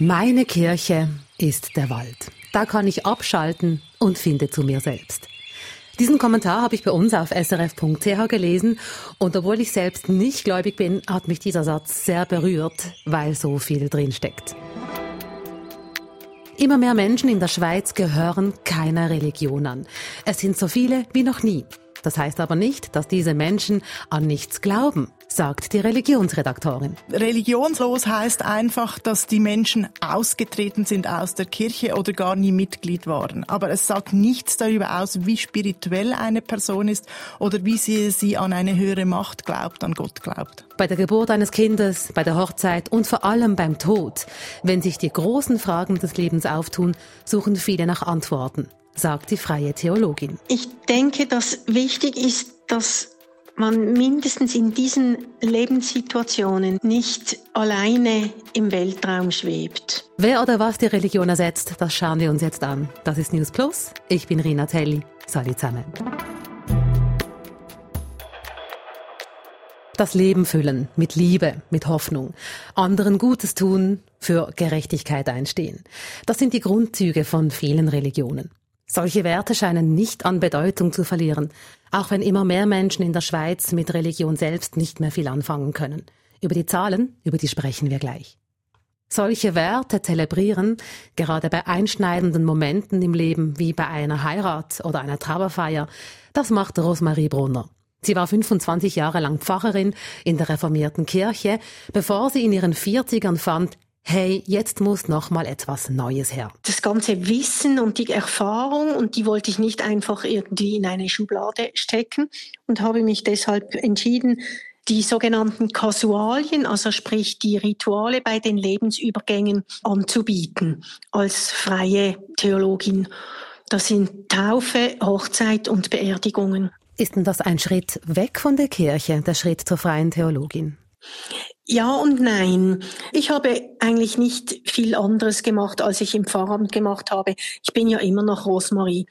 Meine Kirche ist der Wald. Da kann ich abschalten und finde zu mir selbst. Diesen Kommentar habe ich bei uns auf srf.ch gelesen und obwohl ich selbst nicht gläubig bin, hat mich dieser Satz sehr berührt, weil so viel drin steckt. Immer mehr Menschen in der Schweiz gehören keiner Religion an. Es sind so viele wie noch nie. Das heißt aber nicht, dass diese Menschen an nichts glauben, sagt die Religionsredaktorin. Religionslos heißt einfach, dass die Menschen ausgetreten sind aus der Kirche oder gar nie Mitglied waren. Aber es sagt nichts darüber aus, wie spirituell eine Person ist oder wie sie, sie an eine höhere Macht glaubt, an Gott glaubt. Bei der Geburt eines Kindes, bei der Hochzeit und vor allem beim Tod, wenn sich die großen Fragen des Lebens auftun, suchen viele nach Antworten sagt die freie Theologin. Ich denke, dass wichtig ist, dass man mindestens in diesen Lebenssituationen nicht alleine im Weltraum schwebt. Wer oder was die Religion ersetzt, das schauen wir uns jetzt an. Das ist News Plus. Ich bin Rina Telli. Salut zusammen. Das Leben füllen mit Liebe, mit Hoffnung, anderen Gutes tun, für Gerechtigkeit einstehen. Das sind die Grundzüge von vielen Religionen. Solche Werte scheinen nicht an Bedeutung zu verlieren, auch wenn immer mehr Menschen in der Schweiz mit Religion selbst nicht mehr viel anfangen können. Über die Zahlen, über die sprechen wir gleich. Solche Werte zelebrieren, gerade bei einschneidenden Momenten im Leben wie bei einer Heirat oder einer Trauerfeier, das macht Rosmarie Brunner. Sie war 25 Jahre lang Pfarrerin in der reformierten Kirche, bevor sie in ihren 40ern fand, hey, jetzt muss noch mal etwas Neues her. Das ganze Wissen und die Erfahrung und die wollte ich nicht einfach irgendwie in eine Schublade stecken und habe mich deshalb entschieden, die sogenannten Kasualien, also sprich die Rituale bei den Lebensübergängen anzubieten als freie Theologin. Das sind Taufe, Hochzeit und Beerdigungen. Ist denn das ein Schritt weg von der Kirche, der Schritt zur freien Theologin? Ja und nein. Ich habe eigentlich nicht viel anderes gemacht, als ich im Pfarramt gemacht habe. Ich bin ja immer noch Rosmarie.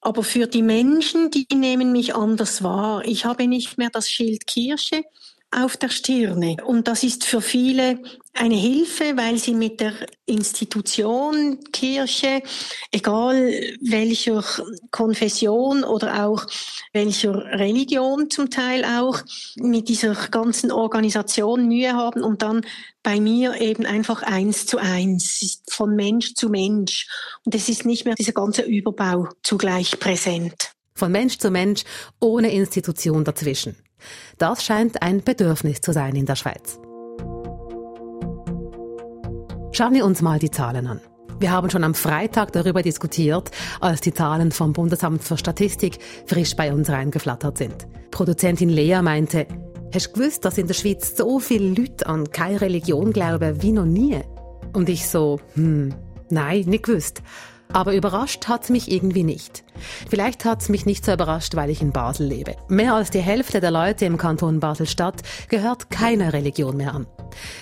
Aber für die Menschen, die nehmen mich anders wahr. Ich habe nicht mehr das Schild Kirche, auf der Stirne. Und das ist für viele eine Hilfe, weil sie mit der Institution Kirche, egal welcher Konfession oder auch welcher Religion zum Teil auch, mit dieser ganzen Organisation Mühe haben und dann bei mir eben einfach eins zu eins, von Mensch zu Mensch. Und es ist nicht mehr dieser ganze Überbau zugleich präsent. Von Mensch zu Mensch, ohne Institution dazwischen. Das scheint ein Bedürfnis zu sein in der Schweiz. Schauen wir uns mal die Zahlen an. Wir haben schon am Freitag darüber diskutiert, als die Zahlen vom Bundesamt für Statistik frisch bei uns reingeflattert sind. Produzentin Lea meinte, hast du gewusst, dass in der Schweiz so viele Leute an keine Religion glauben wie noch nie? Und ich so, hm, nein, nicht gewusst. Aber überrascht hat's mich irgendwie nicht. Vielleicht hat's mich nicht so überrascht, weil ich in Basel lebe. Mehr als die Hälfte der Leute im Kanton Basel-Stadt gehört keiner Religion mehr an.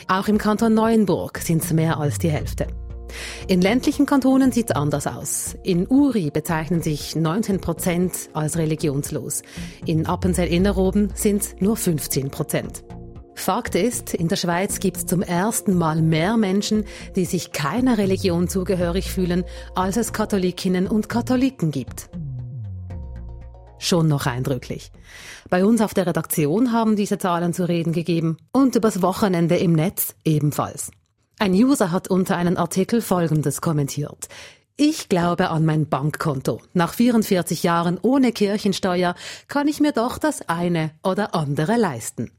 Auch im Kanton Neuenburg sind's mehr als die Hälfte. In ländlichen Kantonen sieht's anders aus. In Uri bezeichnen sich 19 Prozent als religionslos. In Appenzell-Innerrhoden sind's nur 15 Prozent. Fakt ist, in der Schweiz gibt es zum ersten Mal mehr Menschen, die sich keiner Religion zugehörig fühlen, als es Katholikinnen und Katholiken gibt. Schon noch eindrücklich. Bei uns auf der Redaktion haben diese Zahlen zu reden gegeben und übers Wochenende im Netz ebenfalls. Ein User hat unter einen Artikel Folgendes kommentiert. Ich glaube an mein Bankkonto. Nach 44 Jahren ohne Kirchensteuer kann ich mir doch das eine oder andere leisten.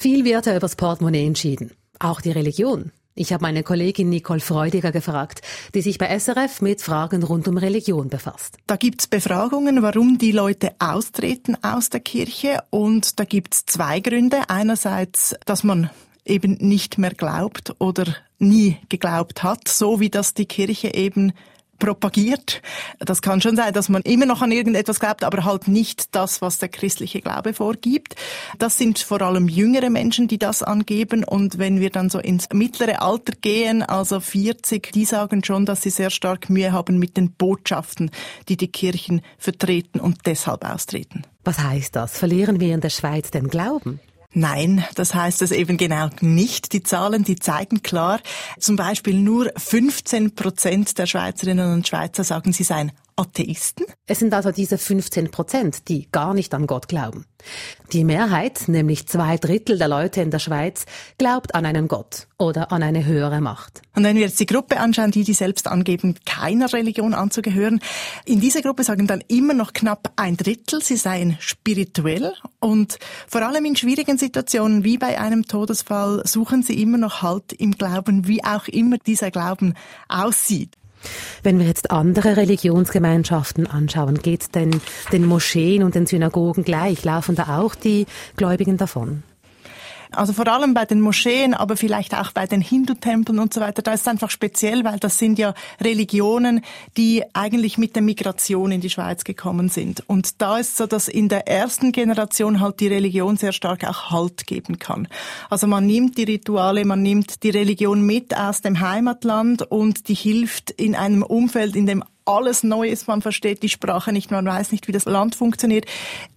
Viel wird ja übers Portemonnaie entschieden. Auch die Religion. Ich habe meine Kollegin Nicole Freudiger gefragt, die sich bei SRF mit Fragen rund um Religion befasst. Da gibt's Befragungen, warum die Leute austreten aus der Kirche. Und da gibt's zwei Gründe. Einerseits, dass man eben nicht mehr glaubt oder nie geglaubt hat, so wie das die Kirche eben propagiert. Das kann schon sein, dass man immer noch an irgendetwas glaubt, aber halt nicht das, was der christliche Glaube vorgibt. Das sind vor allem jüngere Menschen, die das angeben. Und wenn wir dann so ins mittlere Alter gehen, also 40, die sagen schon, dass sie sehr stark Mühe haben mit den Botschaften, die die Kirchen vertreten und deshalb austreten. Was heißt das? Verlieren wir in der Schweiz den Glauben? Nein, das heißt es eben genau nicht. Die Zahlen, die zeigen klar, zum Beispiel nur 15 Prozent der Schweizerinnen und Schweizer sagen, sie seien Atheisten? Es sind also diese 15 Prozent, die gar nicht an Gott glauben. Die Mehrheit, nämlich zwei Drittel der Leute in der Schweiz, glaubt an einen Gott oder an eine höhere Macht. Und wenn wir jetzt die Gruppe anschauen, die die selbst angeben, keiner Religion anzugehören, in dieser Gruppe sagen dann immer noch knapp ein Drittel, sie seien spirituell und vor allem in schwierigen Situationen wie bei einem Todesfall suchen sie immer noch Halt im Glauben, wie auch immer dieser Glauben aussieht. Wenn wir jetzt andere Religionsgemeinschaften anschauen, geht es denn den Moscheen und den Synagogen gleich? Laufen da auch die Gläubigen davon? Also vor allem bei den Moscheen, aber vielleicht auch bei den Hindu-Tempeln und so weiter. Da ist es einfach speziell, weil das sind ja Religionen, die eigentlich mit der Migration in die Schweiz gekommen sind. Und da ist so, dass in der ersten Generation halt die Religion sehr stark auch Halt geben kann. Also man nimmt die Rituale, man nimmt die Religion mit aus dem Heimatland und die hilft in einem Umfeld, in dem alles neu ist, man versteht die Sprache nicht, man weiß nicht, wie das Land funktioniert,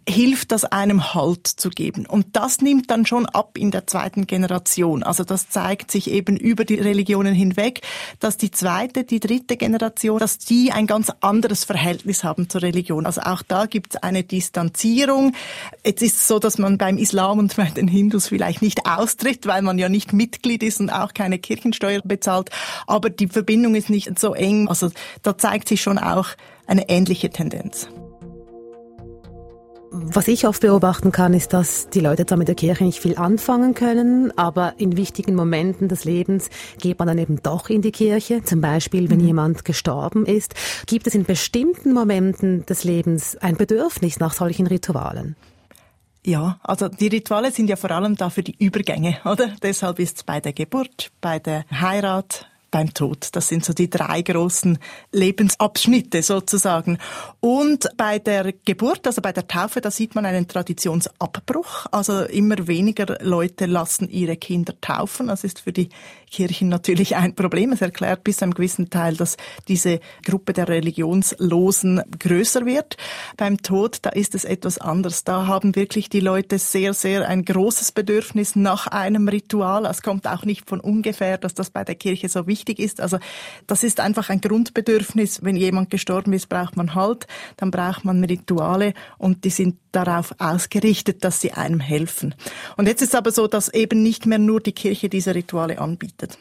hilft das einem Halt zu geben. Und das nimmt dann schon ab in der zweiten Generation. Also das zeigt sich eben über die Religionen hinweg, dass die zweite, die dritte Generation, dass die ein ganz anderes Verhältnis haben zur Religion. Also auch da gibt es eine Distanzierung. Jetzt ist es so, dass man beim Islam und bei den Hindus vielleicht nicht austritt, weil man ja nicht Mitglied ist und auch keine Kirchensteuer bezahlt. Aber die Verbindung ist nicht so eng. Also da zeigt sich schon auch eine ähnliche Tendenz. Was ich oft beobachten kann, ist, dass die Leute zwar mit der Kirche nicht viel anfangen können, aber in wichtigen Momenten des Lebens geht man dann eben doch in die Kirche. Zum Beispiel, wenn mhm. jemand gestorben ist. Gibt es in bestimmten Momenten des Lebens ein Bedürfnis nach solchen Ritualen? Ja, also die Rituale sind ja vor allem da für die Übergänge, oder? Deshalb ist es bei der Geburt, bei der Heirat, beim Tod. Das sind so die drei großen Lebensabschnitte sozusagen. Und bei der Geburt, also bei der Taufe, da sieht man einen Traditionsabbruch. Also immer weniger Leute lassen ihre Kinder taufen. Das ist für die Kirchen natürlich ein Problem. Es erklärt bis zu einem gewissen Teil, dass diese Gruppe der Religionslosen größer wird. Beim Tod, da ist es etwas anders. Da haben wirklich die Leute sehr, sehr ein großes Bedürfnis nach einem Ritual. Es kommt auch nicht von ungefähr, dass das bei der Kirche so wichtig wichtig ist. Also das ist einfach ein Grundbedürfnis. Wenn jemand gestorben ist, braucht man Halt, dann braucht man Rituale und die sind darauf ausgerichtet, dass sie einem helfen. Und jetzt ist es aber so, dass eben nicht mehr nur die Kirche diese Rituale anbietet.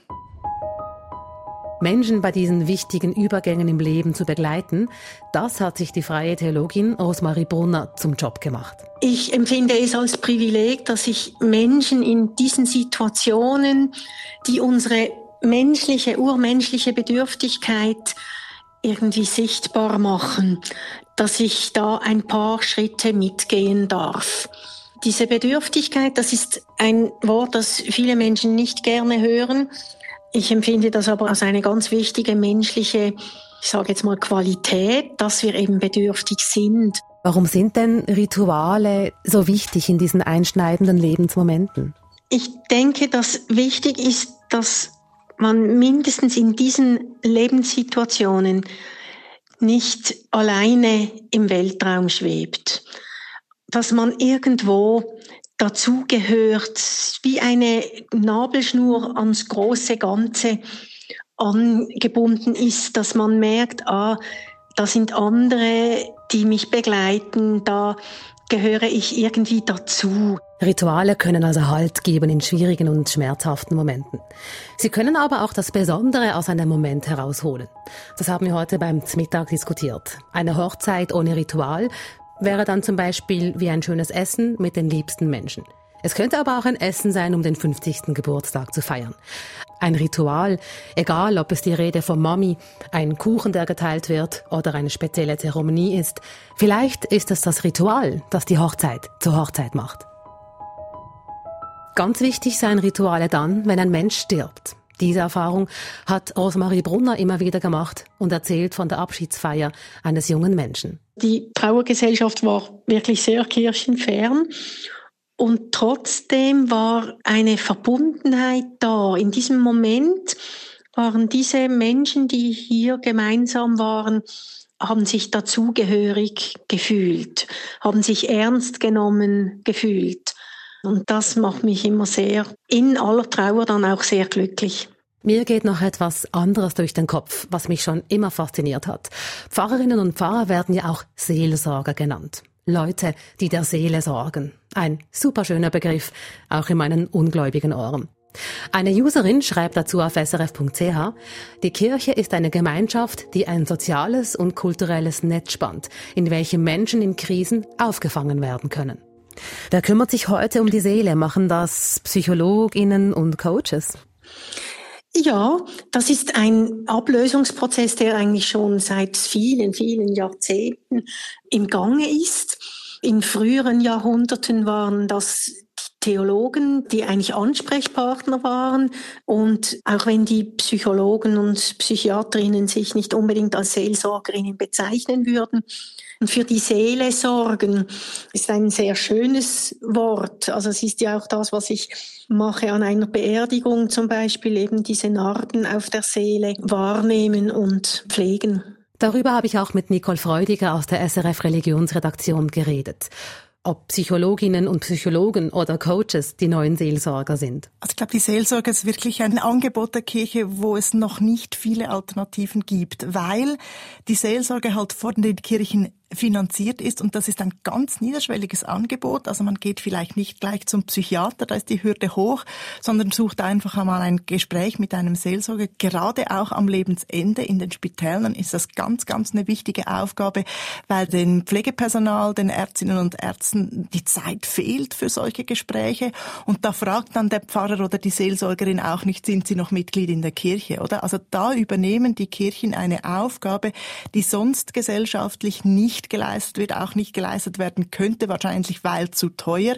Menschen bei diesen wichtigen Übergängen im Leben zu begleiten, das hat sich die freie Theologin Rosmarie Brunner zum Job gemacht. Ich empfinde es als Privileg, dass ich Menschen in diesen Situationen, die unsere menschliche, urmenschliche Bedürftigkeit irgendwie sichtbar machen, dass ich da ein paar Schritte mitgehen darf. Diese Bedürftigkeit, das ist ein Wort, das viele Menschen nicht gerne hören. Ich empfinde das aber als eine ganz wichtige menschliche, ich sage jetzt mal Qualität, dass wir eben bedürftig sind. Warum sind denn Rituale so wichtig in diesen einschneidenden Lebensmomenten? Ich denke, dass wichtig ist, dass man mindestens in diesen Lebenssituationen nicht alleine im Weltraum schwebt, dass man irgendwo dazugehört, wie eine Nabelschnur ans große Ganze angebunden ist, dass man merkt, ah, da sind andere, die mich begleiten, da gehöre ich irgendwie dazu. Rituale können also Halt geben in schwierigen und schmerzhaften Momenten. Sie können aber auch das Besondere aus einem Moment herausholen. Das haben wir heute beim Mittag diskutiert. Eine Hochzeit ohne Ritual wäre dann zum Beispiel wie ein schönes Essen mit den liebsten Menschen. Es könnte aber auch ein Essen sein, um den 50. Geburtstag zu feiern. Ein Ritual, egal ob es die Rede von Mami, ein Kuchen, der geteilt wird oder eine spezielle Zeremonie ist. Vielleicht ist es das Ritual, das die Hochzeit zur Hochzeit macht. Ganz wichtig seien Rituale dann, wenn ein Mensch stirbt. Diese Erfahrung hat Rosemarie Brunner immer wieder gemacht und erzählt von der Abschiedsfeier eines jungen Menschen. Die Trauergesellschaft war wirklich sehr kirchenfern und trotzdem war eine Verbundenheit da. In diesem Moment waren diese Menschen, die hier gemeinsam waren, haben sich dazugehörig gefühlt, haben sich ernst genommen gefühlt. Und das macht mich immer sehr, in aller Trauer dann auch sehr glücklich. Mir geht noch etwas anderes durch den Kopf, was mich schon immer fasziniert hat. Pfarrerinnen und Pfarrer werden ja auch Seelsorger genannt. Leute, die der Seele sorgen. Ein superschöner Begriff, auch in meinen ungläubigen Ohren. Eine Userin schreibt dazu auf srf.ch, die Kirche ist eine Gemeinschaft, die ein soziales und kulturelles Netz spannt, in welchem Menschen in Krisen aufgefangen werden können. Wer kümmert sich heute um die Seele? Machen das Psychologinnen und Coaches? Ja, das ist ein Ablösungsprozess, der eigentlich schon seit vielen, vielen Jahrzehnten im Gange ist. In früheren Jahrhunderten waren das Theologen, die eigentlich Ansprechpartner waren. Und auch wenn die Psychologen und Psychiaterinnen sich nicht unbedingt als Seelsorgerinnen bezeichnen würden, für die Seele sorgen ist ein sehr schönes Wort. Also es ist ja auch das, was ich mache an einer Beerdigung zum Beispiel, eben diese Narben auf der Seele wahrnehmen und pflegen. Darüber habe ich auch mit Nicole Freudiger aus der SRF Religionsredaktion geredet ob Psychologinnen und Psychologen oder Coaches die neuen Seelsorger sind. Also ich glaube, die Seelsorge ist wirklich ein Angebot der Kirche, wo es noch nicht viele Alternativen gibt, weil die Seelsorge halt vor den Kirchen finanziert ist und das ist ein ganz niederschwelliges Angebot. Also man geht vielleicht nicht gleich zum Psychiater, da ist die Hürde hoch, sondern sucht einfach einmal ein Gespräch mit einem Seelsorger. Gerade auch am Lebensende in den Spitälern ist das ganz, ganz eine wichtige Aufgabe, weil dem Pflegepersonal, den Ärztinnen und Ärzten die Zeit fehlt für solche Gespräche und da fragt dann der Pfarrer oder die Seelsorgerin auch nicht, sind sie noch Mitglied in der Kirche, oder? Also da übernehmen die Kirchen eine Aufgabe, die sonst gesellschaftlich nicht geleistet wird, auch nicht geleistet werden könnte, wahrscheinlich weil zu teuer.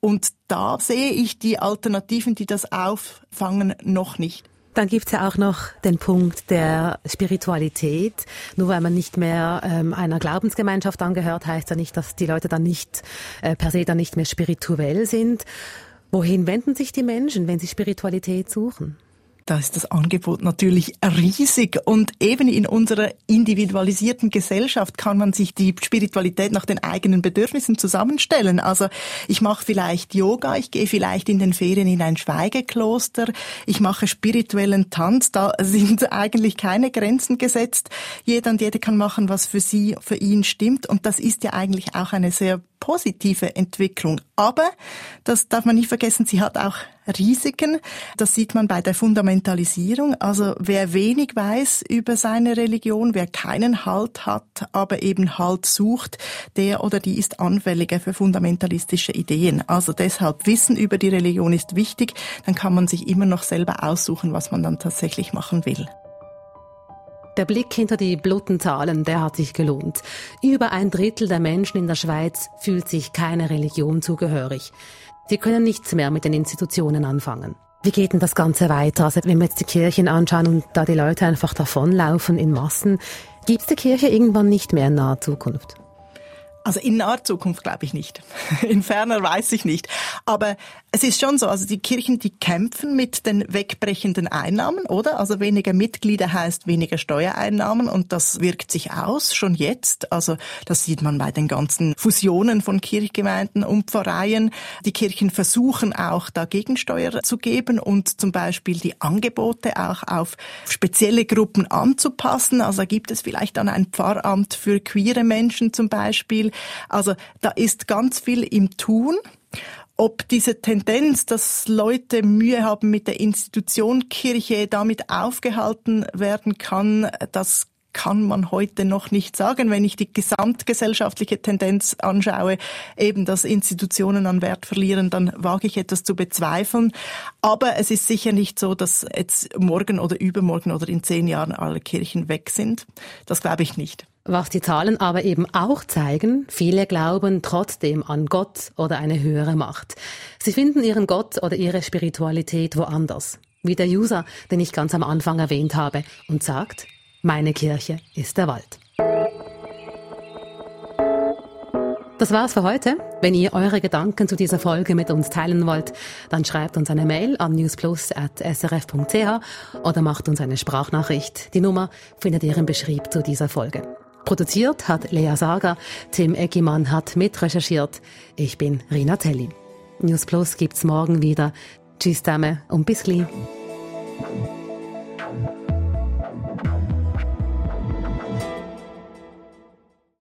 Und da sehe ich die Alternativen, die das auffangen, noch nicht. Dann gibt's ja auch noch den Punkt der Spiritualität. Nur weil man nicht mehr ähm, einer Glaubensgemeinschaft angehört, heißt ja nicht, dass die Leute dann nicht äh, per se dann nicht mehr spirituell sind. Wohin wenden sich die Menschen, wenn sie Spiritualität suchen? Da ist das Angebot natürlich riesig und eben in unserer individualisierten Gesellschaft kann man sich die Spiritualität nach den eigenen Bedürfnissen zusammenstellen. Also ich mache vielleicht Yoga, ich gehe vielleicht in den Ferien in ein Schweigekloster, ich mache spirituellen Tanz, da sind eigentlich keine Grenzen gesetzt. Jeder und jede kann machen, was für sie, für ihn stimmt und das ist ja eigentlich auch eine sehr positive Entwicklung. Aber, das darf man nicht vergessen, sie hat auch Risiken. Das sieht man bei der Fundamentalisierung. Also wer wenig weiß über seine Religion, wer keinen Halt hat, aber eben Halt sucht, der oder die ist anfälliger für fundamentalistische Ideen. Also deshalb Wissen über die Religion ist wichtig. Dann kann man sich immer noch selber aussuchen, was man dann tatsächlich machen will. Der Blick hinter die Blutenzahlen, der hat sich gelohnt. Über ein Drittel der Menschen in der Schweiz fühlt sich keine Religion zugehörig. Sie können nichts mehr mit den Institutionen anfangen. Wie geht denn das Ganze weiter? Also wenn wir jetzt die Kirchen anschauen und da die Leute einfach davonlaufen in Massen, gibt es die Kirche irgendwann nicht mehr in naher Zukunft? Also in naher Zukunft glaube ich nicht. In ferner weiß ich nicht. Aber es ist schon so, also die Kirchen, die kämpfen mit den wegbrechenden Einnahmen, oder? Also weniger Mitglieder heißt weniger Steuereinnahmen und das wirkt sich aus, schon jetzt. Also das sieht man bei den ganzen Fusionen von Kirchgemeinden und Pfarreien. Die Kirchen versuchen auch da Gegensteuer zu geben und zum Beispiel die Angebote auch auf spezielle Gruppen anzupassen. Also da gibt es vielleicht dann ein Pfarramt für queere Menschen zum Beispiel also da ist ganz viel im Tun. Ob diese Tendenz, dass Leute Mühe haben mit der Institution Kirche damit aufgehalten werden kann, das kann man heute noch nicht sagen. Wenn ich die gesamtgesellschaftliche Tendenz anschaue, eben dass Institutionen an Wert verlieren, dann wage ich etwas zu bezweifeln. Aber es ist sicher nicht so, dass jetzt morgen oder übermorgen oder in zehn Jahren alle Kirchen weg sind. Das glaube ich nicht. Was die Zahlen aber eben auch zeigen, viele glauben trotzdem an Gott oder eine höhere Macht. Sie finden ihren Gott oder ihre Spiritualität woanders. Wie der User, den ich ganz am Anfang erwähnt habe, und sagt, meine Kirche ist der Wald. Das war's für heute. Wenn ihr eure Gedanken zu dieser Folge mit uns teilen wollt, dann schreibt uns eine Mail an newsplus.srf.ch oder macht uns eine Sprachnachricht. Die Nummer findet ihr im Beschrieb zu dieser Folge. Produziert hat Lea Sager, Tim Eggimann hat mitrecherchiert. Ich bin Rina Telli. News Plus gibt's morgen wieder. Tschüss zusammen und bis gleich.